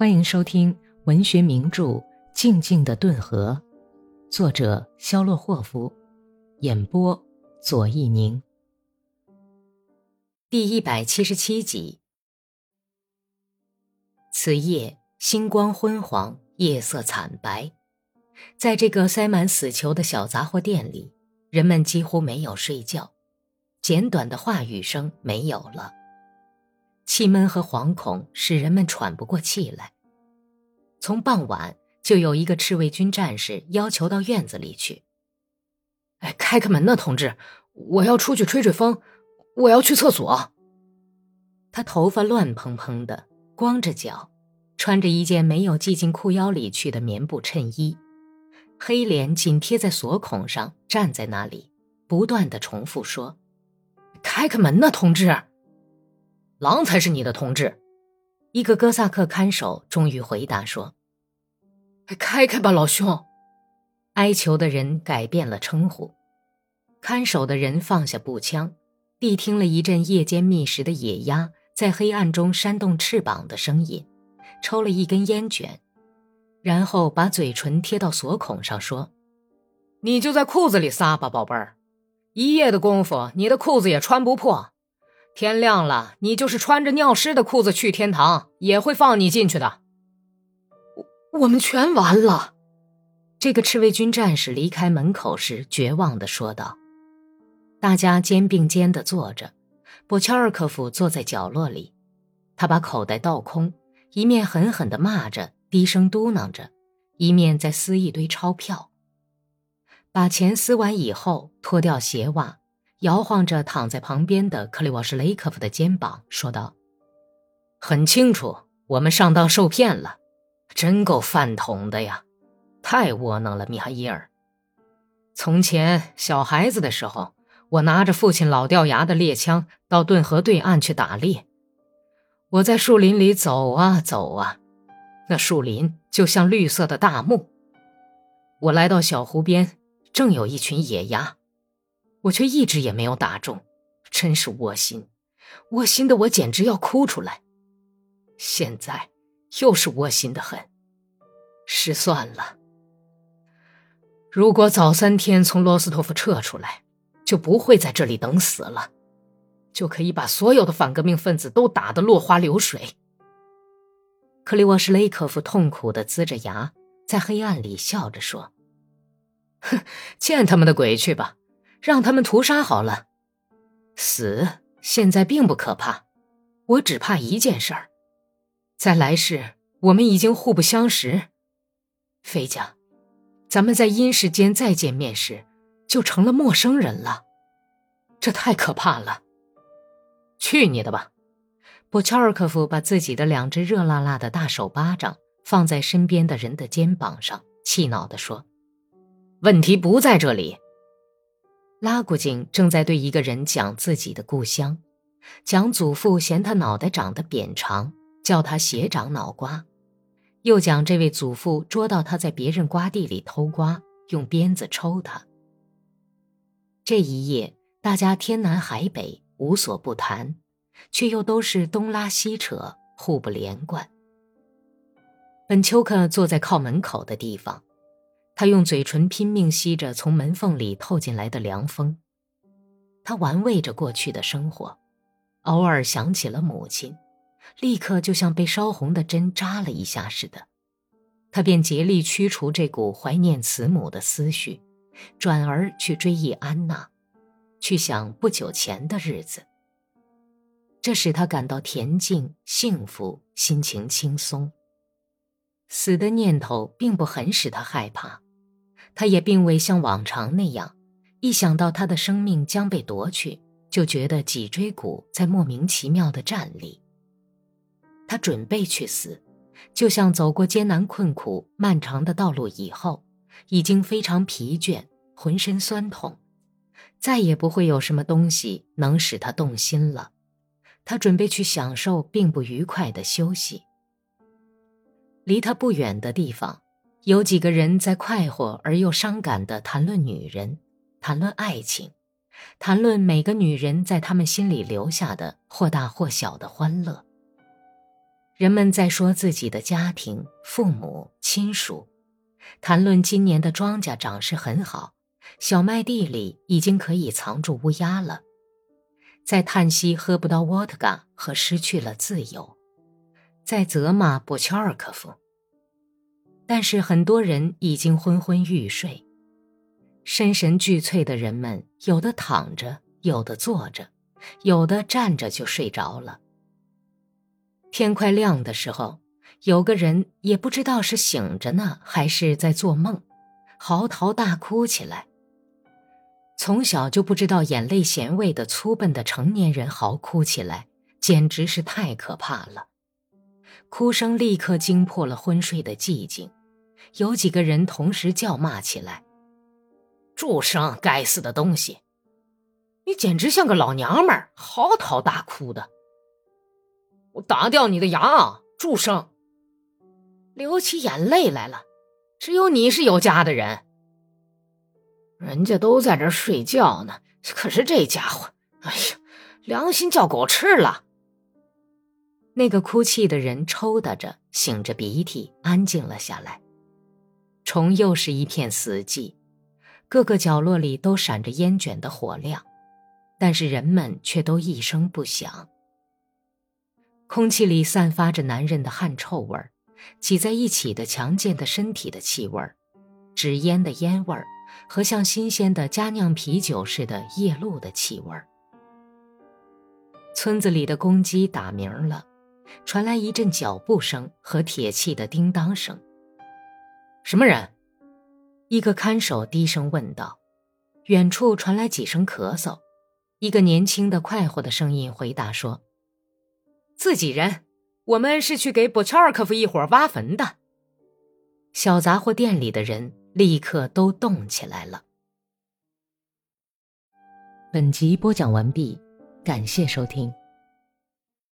欢迎收听文学名著《静静的顿河》，作者肖洛霍夫，演播左一宁。第一百七十七集。此夜星光昏黄，夜色惨白，在这个塞满死囚的小杂货店里，人们几乎没有睡觉，简短的话语声没有了。气闷和惶恐使人们喘不过气来。从傍晚就有一个赤卫军战士要求到院子里去。哎，开开门呐，同志！我要出去吹吹风，我要去厕所。他头发乱蓬蓬的，光着脚，穿着一件没有系进裤腰里去的棉布衬衣，黑脸紧贴在锁孔上，站在那里，不断的重复说：“开开门呐，同志！”狼才是你的同志，一个哥萨克看守终于回答说：“开开吧，老兄。”哀求的人改变了称呼。看守的人放下步枪，谛听了一阵夜间觅食的野鸭在黑暗中扇动翅膀的声音，抽了一根烟卷，然后把嘴唇贴到锁孔上说：“你就在裤子里撒吧，宝贝儿。一夜的功夫，你的裤子也穿不破。”天亮了，你就是穿着尿湿的裤子去天堂，也会放你进去的。我我们全完了。这个赤卫军战士离开门口时，绝望地说道。大家肩并肩地坐着，波乔尔科夫坐在角落里，他把口袋倒空，一面狠狠地骂着，低声嘟囔着，一面在撕一堆钞票。把钱撕完以后，脱掉鞋袜。摇晃着躺在旁边的克里沃什雷科夫的肩膀，说道：“很清楚，我们上当受骗了，真够饭桶的呀！太窝囊了，米哈伊尔。从前小孩子的时候，我拿着父亲老掉牙的猎枪到顿河对岸去打猎。我在树林里走啊走啊，那树林就像绿色的大幕。我来到小湖边，正有一群野鸭。”我却一直也没有打中，真是窝心，窝心的我简直要哭出来。现在又是窝心的很，失算了。如果早三天从罗斯托夫撤出来，就不会在这里等死了，就可以把所有的反革命分子都打得落花流水。克里沃什雷科夫痛苦的呲着牙，在黑暗里笑着说：“哼，见他们的鬼去吧。”让他们屠杀好了，死现在并不可怕，我只怕一件事儿，在来世我们已经互不相识，飞将，咱们在阴世间再见面时，就成了陌生人了，这太可怕了。去你的吧！波乔尔科夫把自己的两只热辣辣的大手巴掌放在身边的人的肩膀上，气恼地说：“问题不在这里。”拉古金正在对一个人讲自己的故乡，讲祖父嫌他脑袋长得扁长，叫他斜长脑瓜，又讲这位祖父捉到他在别人瓜地里偷瓜，用鞭子抽他。这一夜，大家天南海北无所不谈，却又都是东拉西扯，互不连贯。本丘克坐在靠门口的地方。他用嘴唇拼命吸着从门缝里透进来的凉风，他玩味着过去的生活，偶尔想起了母亲，立刻就像被烧红的针扎了一下似的，他便竭力驱除这股怀念慈母的思绪，转而去追忆安娜，去想不久前的日子。这使他感到恬静、幸福，心情轻松。死的念头并不很使他害怕。他也并未像往常那样，一想到他的生命将被夺去，就觉得脊椎骨在莫名其妙的站立。他准备去死，就像走过艰难困苦、漫长的道路以后，已经非常疲倦，浑身酸痛，再也不会有什么东西能使他动心了。他准备去享受并不愉快的休息。离他不远的地方。有几个人在快活而又伤感地谈论女人，谈论爱情，谈论每个女人在他们心里留下的或大或小的欢乐。人们在说自己的家庭、父母亲属，谈论今年的庄稼长势很好，小麦地里已经可以藏住乌鸦了，在叹息喝不到沃特嘎和失去了自由，在责骂布乔尔科夫。但是很多人已经昏昏欲睡，身神俱脆的人们，有的躺着，有的坐着，有的站着就睡着了。天快亮的时候，有个人也不知道是醒着呢还是在做梦，嚎啕大哭起来。从小就不知道眼泪咸味的粗笨的成年人嚎哭起来，简直是太可怕了。哭声立刻惊破了昏睡的寂静。有几个人同时叫骂起来：“住声！该死的东西！你简直像个老娘们儿，嚎啕大哭的！我打掉你的牙！住声！流起眼泪来了！只有你是有家的人，人家都在这睡觉呢。可是这家伙，哎呀，良心叫狗吃了！”那个哭泣的人抽打着，擤着鼻涕，安静了下来。重又是一片死寂，各个角落里都闪着烟卷的火亮，但是人们却都一声不响。空气里散发着男人的汗臭味儿，挤在一起的强健的身体的气味儿，纸烟的烟味儿和像新鲜的佳酿啤酒似的夜露的气味儿。村子里的公鸡打鸣了，传来一阵脚步声和铁器的叮当声。什么人？一个看守低声问道。远处传来几声咳嗽，一个年轻的、快活的声音回答说：“自己人，我们是去给波乔尔科夫一伙挖坟的。”小杂货店里的人立刻都动起来了。本集播讲完毕，感谢收听。